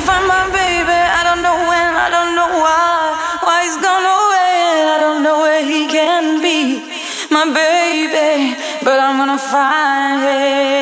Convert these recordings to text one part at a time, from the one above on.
can't find my baby. I don't know when, I don't know why. Why he's gone away, I don't know where he can be. My baby, but I'm gonna find him.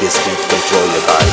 this beat control your body.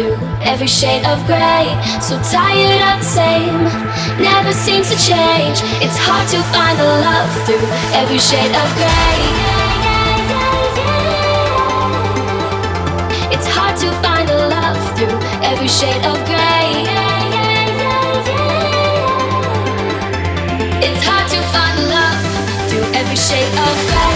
through every shade of grey. So tired of the same, never seems to change. It's hard to find the love through every shade of grey. It's hard to find the love through every shade of grey. It's hard to find love through every shade of grey.